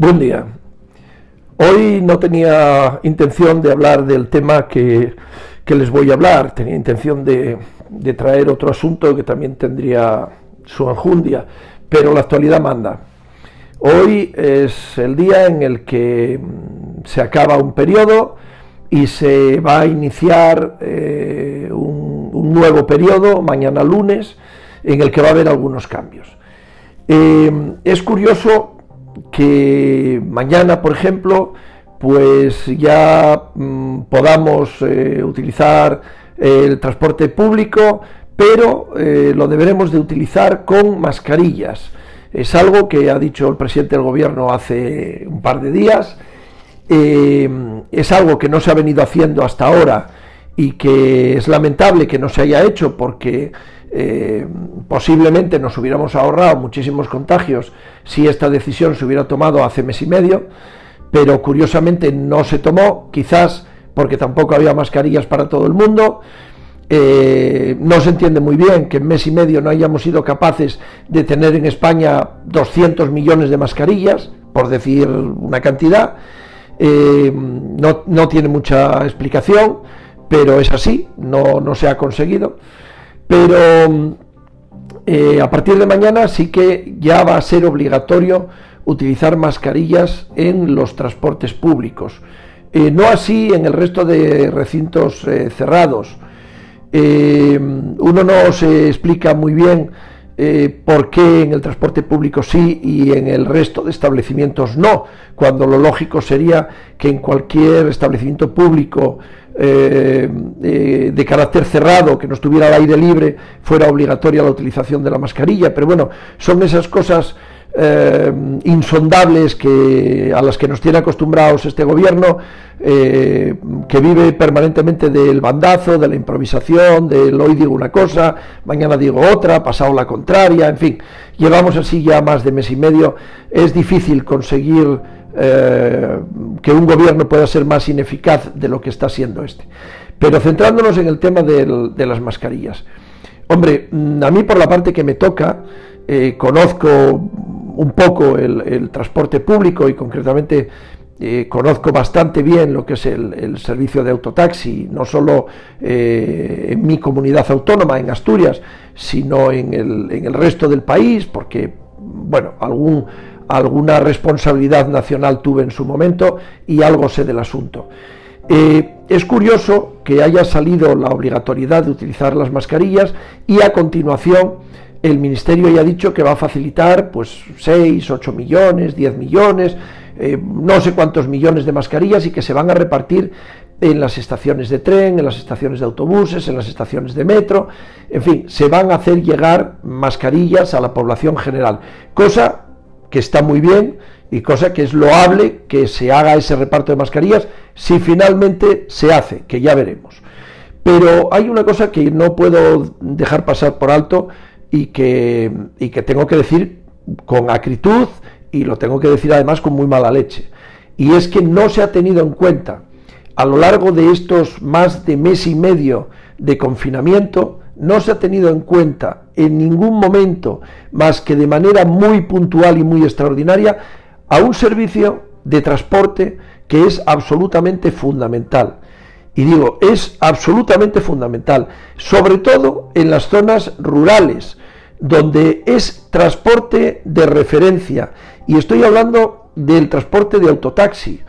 Buen día. Hoy no tenía intención de hablar del tema que, les voy a hablar, tenía intención de, traer otro asunto que también tendría su enjundia, pero la actualidad manda. Hoy es el día en el que mm, se acaba un periodo y se va a iniciar eh, un, nuevo periodo, mañana lunes, en el que va a haber algunos cambios. Eh, es curioso que mañana, por ejemplo, pues ya mm, podamos eh, utilizar el transporte público, pero eh, lo deberemos de utilizar con mascarillas. Es algo que ha dicho el presidente del gobierno hace un par de días. Eh, es algo que no se ha venido haciendo hasta ahora y que es lamentable que no se haya hecho porque eh, posiblemente nos hubiéramos ahorrado muchísimos contagios si esta decisión se hubiera tomado hace mes y medio, pero curiosamente no se tomó, quizás porque tampoco había mascarillas para todo el mundo. Eh, no se entiende muy bien que en mes y medio no hayamos sido capaces de tener en España 200 millones de mascarillas, por decir una cantidad. Eh, no, no, tiene mucha explicación, pero es así, no, no se ha conseguido. Pero eh, a partir de mañana sí que ya va a ser obligatorio utilizar mascarillas en los transportes públicos. Eh, no así en el resto de recintos eh, cerrados. uno no se explica muy bien por qué en el transporte público sí y en el resto de establecimientos no, cuando lo lógico sería que en cualquier establecimiento público eh, eh, de carácter cerrado, que no estuviera al aire libre, fuera obligatoria la utilización de la mascarilla. Pero bueno, son esas cosas eh, insondables que, a las que nos tiene acostumbrados este gobierno, que vive permanentemente del bandazo, de la improvisación, del hoy digo una cosa, mañana digo otra, pasado la contraria, en fin, llevamos así ya más de mes y medio. Es difícil conseguir eh, que un gobierno pueda ser más ineficaz de lo que está siendo este. Pero centrándonos en el tema de las mascarillas. Hombre, mm, a mí por la parte que me toca, eh, conozco un poco el, transporte público y concretamente eh, conozco bastante bien lo que es el, servicio de autotaxi, no solo en mi comunidad autónoma, en Asturias, sino en el, en el resto del país, porque, bueno, algún alguna responsabilidad nacional tuve en su momento y algo sé del asunto. Eh, es curioso que haya salido la obligatoriedad de utilizar las mascarillas y a continuación el Ministerio ya ha dicho que va a facilitar pues 6, 8 millones, 10 millones, eh, no sé cuántos millones de mascarillas y que se van a repartir en las estaciones de tren, en las estaciones de autobuses, en las estaciones de metro, en fin, se van a hacer llegar mascarillas a la población general, cosa que está muy bien y cosa que es loable que se haga ese reparto de mascarillas si finalmente se hace, que ya veremos. Pero hay una cosa que no puedo dejar pasar por alto y que, y que tengo que decir con acritud y lo tengo que decir además con muy mala leche. Y es que no se ha tenido en cuenta a lo largo de estos más de mes y medio de confinamiento no se ha tenido en cuenta en ningún momento, más que de manera muy puntual y muy extraordinaria, a un servicio de transporte que es absolutamente fundamental. Y digo, es absolutamente fundamental, sobre todo en las zonas rurales, donde es transporte de referencia. Y estoy hablando del transporte de autotaxi.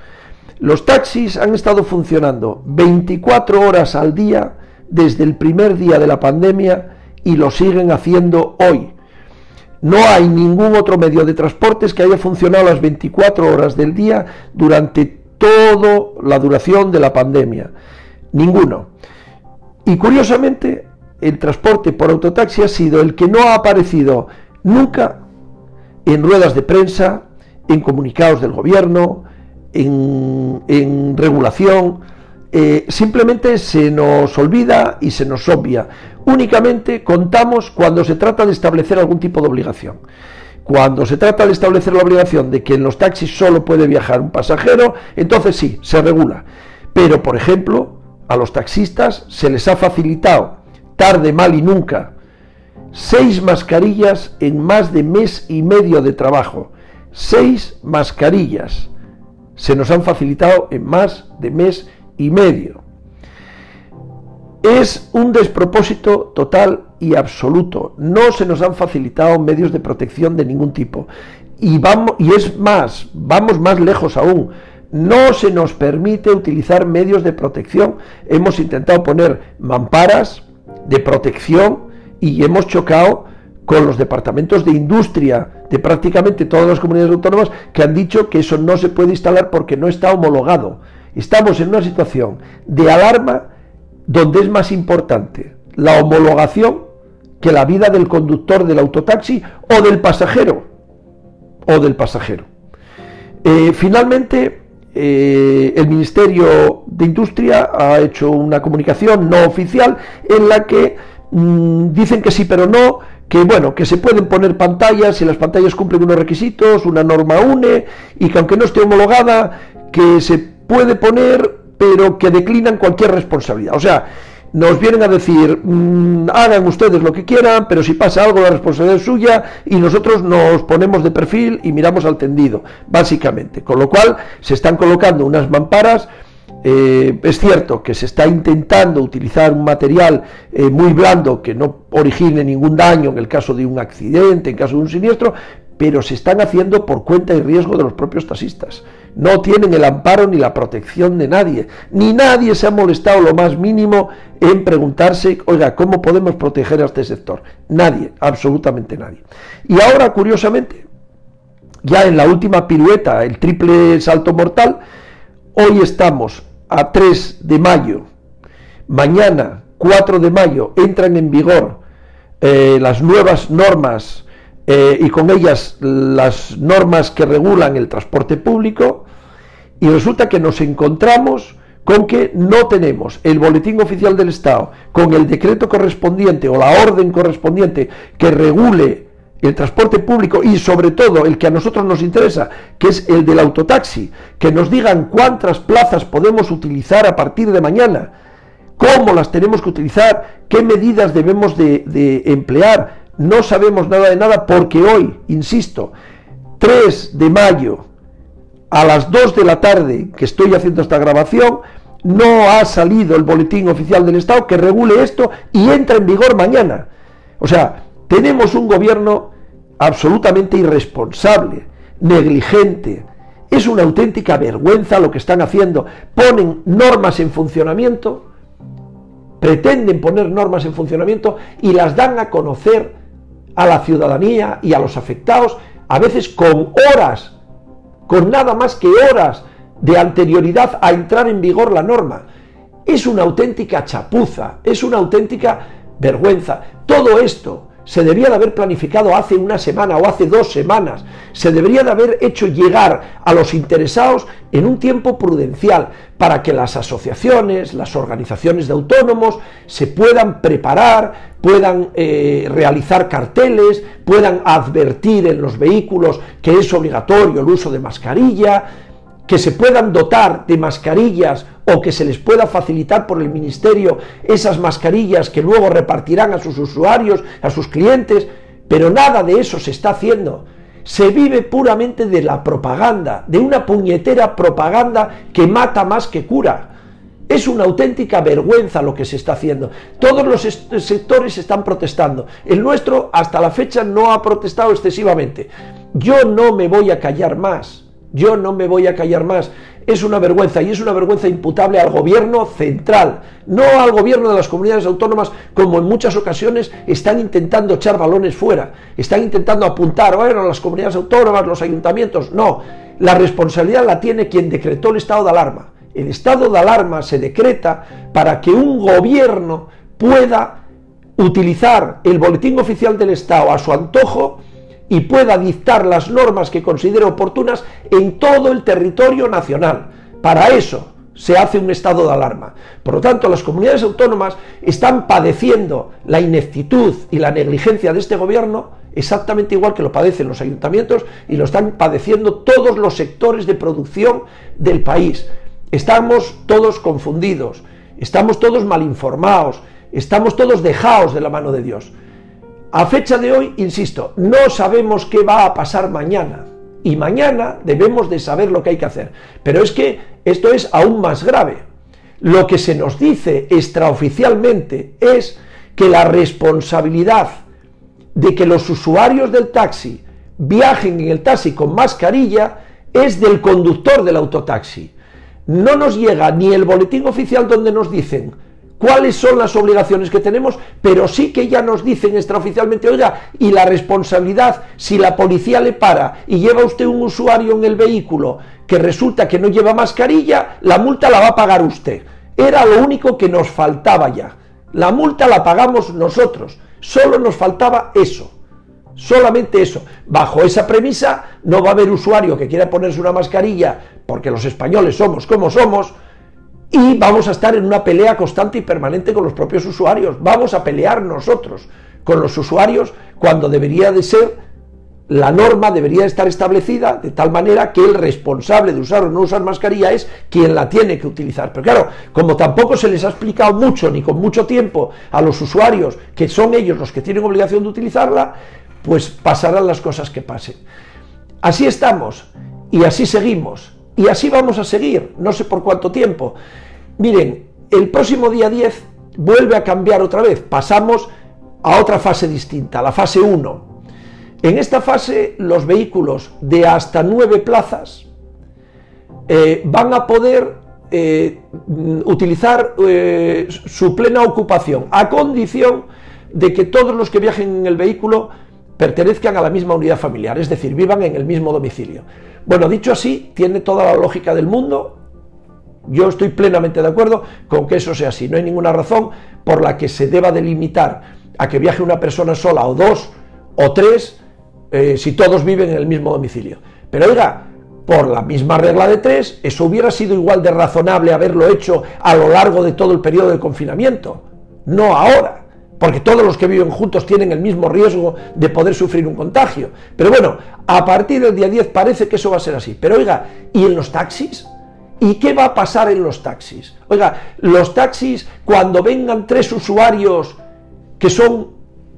Los taxis han estado funcionando 24 horas al día desde el primer día de la pandemia y lo siguen haciendo hoy. No hay ningún otro medio de transportes que haya funcionado las 24 horas del día durante toda la duración de la pandemia. Ninguno. Y curiosamente, el transporte por autotaxi ha sido el que no ha aparecido nunca en ruedas de prensa, en comunicados del gobierno, en, en regulación, eh, simplemente se nos olvida y se nos obvia. Únicamente contamos cuando se trata de establecer algún tipo de obligación. Cuando se trata de establecer la obligación de que en los taxis solo puede viajar un pasajero, entonces sí, se regula. Pero, por ejemplo, a los taxistas se les ha facilitado, tarde, mal y nunca, seis mascarillas en más de mes y medio de trabajo. seis mascarillas. Se nos han facilitado en más de mes medio. Es un despropósito total y absoluto. No se nos han facilitado medios de protección de ningún tipo. Y, vamos, y es más, vamos más lejos aún. No se nos permite utilizar medios de protección. Hemos intentado poner mamparas de protección y hemos chocado con los departamentos de industria de prácticamente todas las comunidades autónomas que han dicho que eso no se puede instalar porque no está homologado. Estamos en una situación de alarma donde es más importante la homologación que la vida del conductor del autotaxi o del pasajero. O del pasajero. Eh, finalmente, eh, el Ministerio de Industria ha hecho una comunicación no oficial en la que mm, dicen que sí, pero no, que bueno, que se pueden poner pantallas si las pantallas cumplen unos requisitos, una norma UNE, y que aunque no esté homologada, que se puede poner, pero que declinan cualquier responsabilidad. O sea, nos vienen a decir, mm, hagan ustedes lo que quieran, pero si pasa algo la responsabilidad es suya y nosotros nos ponemos de perfil y miramos al tendido, básicamente. Con lo cual se están colocando unas mamparas eh, es cierto que se está intentando utilizar un material eh, muy blando que no origine ningún daño en el caso de un accidente, en caso de un siniestro, pero se están haciendo por cuenta y riesgo de los propios taxistas. No tienen el amparo ni la protección de nadie, ni nadie se ha molestado lo más mínimo en preguntarse, oiga, ¿cómo podemos proteger a este sector? Nadie, absolutamente nadie. Y ahora, curiosamente, ya en la última pirueta, el triple salto mortal, hoy estamos a 3 de mayo, mañana 4 de mayo entran en vigor eh, las nuevas normas eh, y con ellas las normas que regulan el transporte público y resulta que nos encontramos con que no tenemos el boletín oficial del Estado con el decreto correspondiente o la orden correspondiente que regule el transporte público y sobre todo el que a nosotros nos interesa, que es el del autotaxi, que nos digan cuántas plazas podemos utilizar a partir de mañana, cómo las tenemos que utilizar, qué medidas debemos de, emplear. No sabemos nada de nada porque hoy, insisto, 3 de mayo a las 2 de la tarde que estoy haciendo esta grabación, no ha salido el boletín oficial del Estado que regule esto y entra en vigor mañana. O sea, tenemos un gobierno absolutamente irresponsable, negligente. Es una auténtica vergüenza lo que están haciendo. Ponen normas en funcionamiento, pretenden poner normas en funcionamiento y las dan a conocer a la ciudadanía y a los afectados, a veces con horas, con nada más que horas de anterioridad a entrar en vigor la norma. Es una auténtica chapuza, es una auténtica vergüenza. Todo esto se debía de haber planificado hace una semana o hace dos semanas, se debería de haber hecho llegar a los interesados en un tiempo prudencial para que las asociaciones, las organizaciones de autónomos se puedan preparar, puedan eh, realizar carteles, puedan advertir en los vehículos que es obligatorio el uso de mascarilla, que se puedan dotar de mascarillas o que se les pueda facilitar por el ministerio esas mascarillas que luego repartirán a sus usuarios, a sus clientes, pero nada de eso se está haciendo. Se vive puramente de la propaganda, de una puñetera propaganda que mata más que cura. Es una auténtica vergüenza lo que se está haciendo. Todos los sectores están protestando. El nuestro hasta la fecha no ha protestado excesivamente. Yo no me voy a callar más. Yo no me voy a callar más. Es una vergüenza y es una vergüenza imputable al gobierno central, no al gobierno de las comunidades autónomas, como en muchas ocasiones están intentando echar balones fuera, están intentando apuntar, bueno, las comunidades autónomas, los ayuntamientos. No, la responsabilidad la tiene quien decretó el estado de alarma. El estado de alarma se decreta para que un gobierno pueda utilizar el boletín oficial del Estado a su antojo y pueda dictar las normas que considere oportunas en todo el territorio nacional. Para eso se hace un estado de alarma. Por lo tanto, las comunidades autónomas están padeciendo la ineptitud y la negligencia de este gobierno exactamente igual que lo padecen los ayuntamientos y lo están padeciendo todos los sectores de producción del país. Estamos todos confundidos, estamos todos mal informados, estamos todos dejados de la mano de Dios. A fecha de hoy, insisto, no sabemos qué va a pasar mañana. y mañana debemos de saber lo que hay que hacer. Pero es que esto es aún más grave. Lo que se nos dice extraoficialmente es que la responsabilidad de que los usuarios del taxi viajen en el taxi con mascarilla es del conductor del autotaxi. No nos llega ni el boletín oficial donde nos dicen cuáles son las obligaciones que tenemos, pero sí que ya nos dicen extraoficialmente, oiga, y la responsabilidad, si la policía le para y lleva usted un usuario en el vehículo que resulta que no lleva mascarilla, la multa la va a pagar usted. Era lo único que nos faltaba ya. La multa la pagamos nosotros. Solo nos faltaba eso. Solamente eso. Bajo esa premisa no va a haber usuario que quiera ponerse una mascarilla porque los españoles somos como somos y vamos a estar en una pelea constante y permanente con los propios usuarios. Vamos a pelear nosotros con los usuarios cuando debería de ser la norma debería estar establecida de tal manera que el responsable de usar o no usar mascarilla es quien la tiene que utilizar. Pero claro, como tampoco se les ha explicado mucho ni con mucho tiempo a los usuarios que son ellos los que tienen obligación de utilizarla, pues pasarán las cosas que pasen. Así estamos y así seguimos y así vamos a seguir, no sé por cuánto tiempo. Miren, el próximo día 10 vuelve a cambiar otra vez, pasamos a otra fase distinta, la fase 1. En esta fase los vehículos de hasta 9 plazas eh, van a poder eh, utilizar eh, su plena ocupación, a condición de que todos los que viajen en el vehículo pertenezcan a la misma unidad familiar, es decir, vivan en el mismo domicilio. Bueno, dicho así, tiene toda la lógica del mundo. Yo estoy plenamente de acuerdo con que eso sea así. No hay ninguna razón por la que se deba delimitar a que viaje una persona sola o dos o tres eh, si todos viven en el mismo domicilio. Pero oiga, por la misma regla de tres, eso hubiera sido igual de razonable haberlo hecho a lo largo de todo el periodo de confinamiento, no ahora porque todos los que viven juntos tienen el mismo riesgo de poder sufrir un contagio. Pero bueno, a partir del día 10 parece que eso va a ser así. Pero oiga, ¿y en los taxis? ¿Y qué va a pasar en los taxis? Oiga, los taxis, cuando vengan tres usuarios que son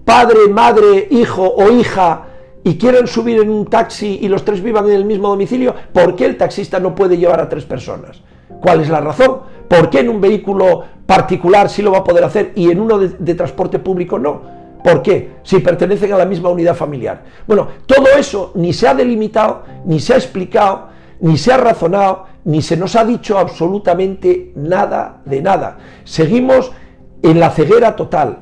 padre, madre, hijo o hija y quieren subir en un taxi y los tres vivan en el mismo domicilio, ¿por qué el taxista no puede llevar a tres personas? ¿Cuál es la razón? ¿Por qué en un vehículo particular sí lo va a poder hacer y en uno de, transporte público no? ¿Por qué? Si pertenecen a la misma unidad familiar. Bueno, todo eso ni se ha delimitado, ni se ha explicado, ni se ha razonado, ni se nos ha dicho absolutamente nada de nada. Seguimos en la ceguera total.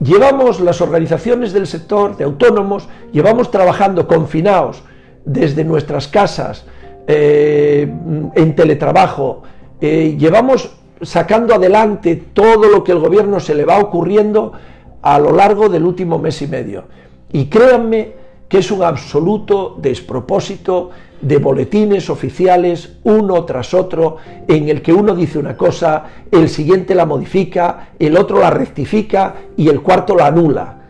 Llevamos las organizaciones del sector de autónomos, llevamos trabajando confinados desde nuestras casas, eh, en teletrabajo, eh, llevamos sacando adelante todo lo que el gobierno se le va ocurriendo a lo largo del último mes y medio. Y créanme que es un absoluto despropósito de boletines oficiales uno tras otro en el que uno dice una cosa, el siguiente la modifica, el otro la rectifica y el cuarto la anula.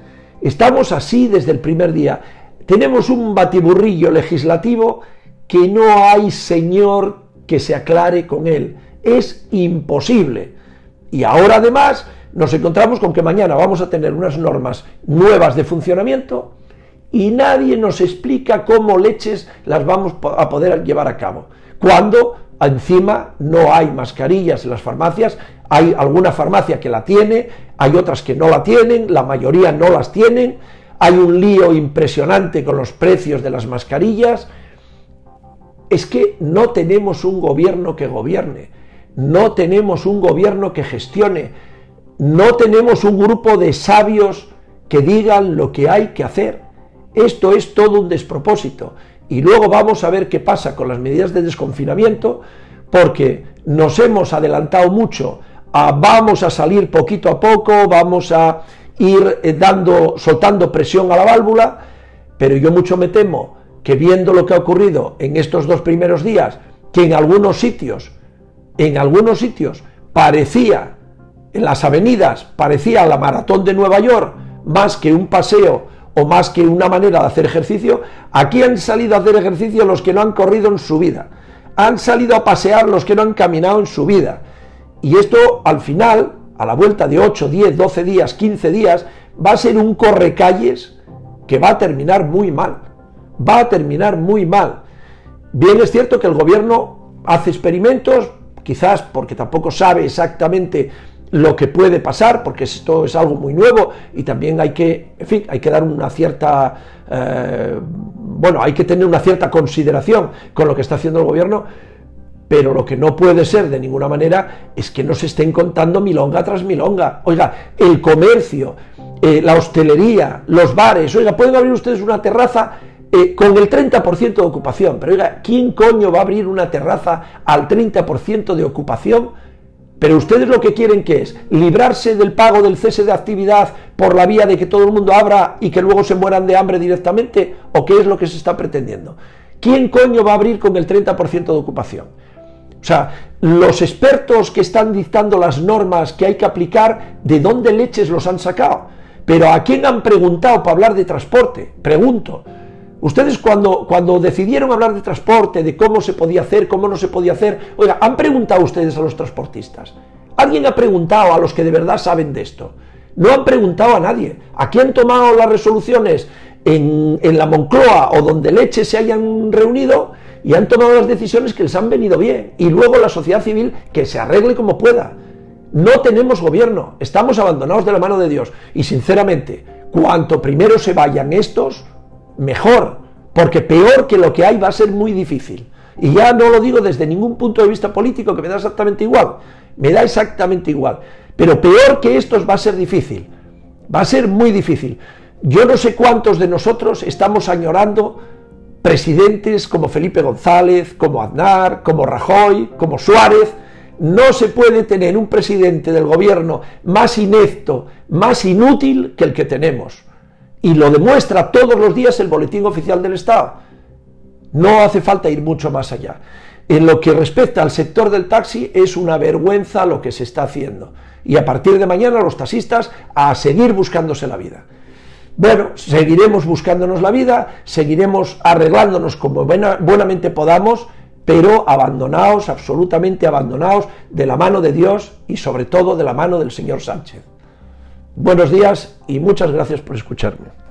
Estamos así desde el primer día. Tenemos un batiburrillo legislativo que no hay señor que se aclare con él. Es imposible. Y ahora además nos encontramos con que mañana vamos a tener unas normas nuevas de funcionamiento y nadie nos explica cómo leches las vamos a poder llevar a cabo. Cuando encima no hay mascarillas en las farmacias, hay alguna farmacia que la tiene, hay otras que no la tienen, la mayoría no las tienen, hay un lío impresionante con los precios de las mascarillas, es que no tenemos un gobierno que gobierne, no tenemos un gobierno que gestione, no tenemos un grupo de sabios que digan lo que hay que hacer. Esto es todo un despropósito. Y luego vamos a ver qué pasa con las medidas de desconfinamiento, porque nos hemos adelantado mucho a vamos a salir poquito a poco, vamos a ir eh, dando, soltando presión a la válvula, pero yo mucho me temo que viendo lo que ha ocurrido en estos dos primeros días, que en algunos sitios, en algunos sitios parecía, en las avenidas, parecía la maratón de Nueva York, más que un paseo o más que una manera de hacer ejercicio, aquí han salido a hacer ejercicio los que no han corrido en su vida, han salido a pasear los que no han caminado en su vida. Y esto al final, a la vuelta de 8, 10, 12 días, 15 días, va a ser un correcalles que va a terminar muy mal va a terminar muy mal. Bien es cierto que el gobierno hace experimentos, quizás porque tampoco sabe exactamente lo que puede pasar, porque esto es algo muy nuevo y también hay que, en fin, hay que dar una cierta, eh, bueno, hay que tener una cierta consideración con lo que está haciendo el gobierno, pero lo que no puede ser de ninguna manera es que no se estén contando milonga tras milonga. Oiga, el comercio, eh, la hostelería, los bares, oiga, pueden abrir ustedes una terraza eh, con el 30% de ocupación, pero oiga, ¿quién coño va a abrir una terraza al 30% de ocupación? Pero ustedes lo que quieren que es librarse del pago del cese de actividad por la vía de que todo el mundo abra y que luego se mueran de hambre directamente, o qué es lo que se está pretendiendo. ¿Quién coño va a abrir con el 30% de ocupación? O sea, los expertos que están dictando las normas que hay que aplicar, ¿de dónde leches los han sacado? Pero ¿a quién han preguntado para hablar de transporte? Pregunto. Ustedes cuando, cuando decidieron hablar de transporte, de cómo se podía hacer, cómo no se podía hacer, oiga, ¿han preguntado ustedes a los transportistas? ¿Alguien ha preguntado a los que de verdad saben de esto? No han preguntado a nadie. ¿A han tomado las resoluciones en, en la Moncloa o donde leche se hayan reunido? y han tomado las decisiones que les han venido bien. Y luego la sociedad civil que se arregle como pueda. No tenemos gobierno, estamos abandonados de la mano de Dios. Y sinceramente, cuanto primero se vayan estos, mejor, porque peor que lo que hay va a ser muy difícil. Y ya no lo digo desde ningún punto de vista político, que me da exactamente igual, me da exactamente igual. Pero peor que estos va a ser difícil, va a ser muy difícil. Yo no sé cuántos de nosotros estamos añorando presidentes como Felipe González, como Aznar, como Rajoy, como Suárez. No se puede tener un presidente del gobierno más inepto, más inútil que el que tenemos. Y lo demuestra todos los días el Boletín Oficial del Estado. No hace falta ir mucho más allá. En lo que respecta al sector del taxi es una vergüenza lo que se está haciendo. Y a partir de mañana los taxistas a seguir buscándose la vida. Bueno, seguiremos buscándonos la vida, seguiremos arreglándonos como buenamente podamos, pero abandonados, absolutamente abandonados de la mano de Dios y sobre todo de la mano del señor Sánchez. Buenos días y muchas gracias por escucharme.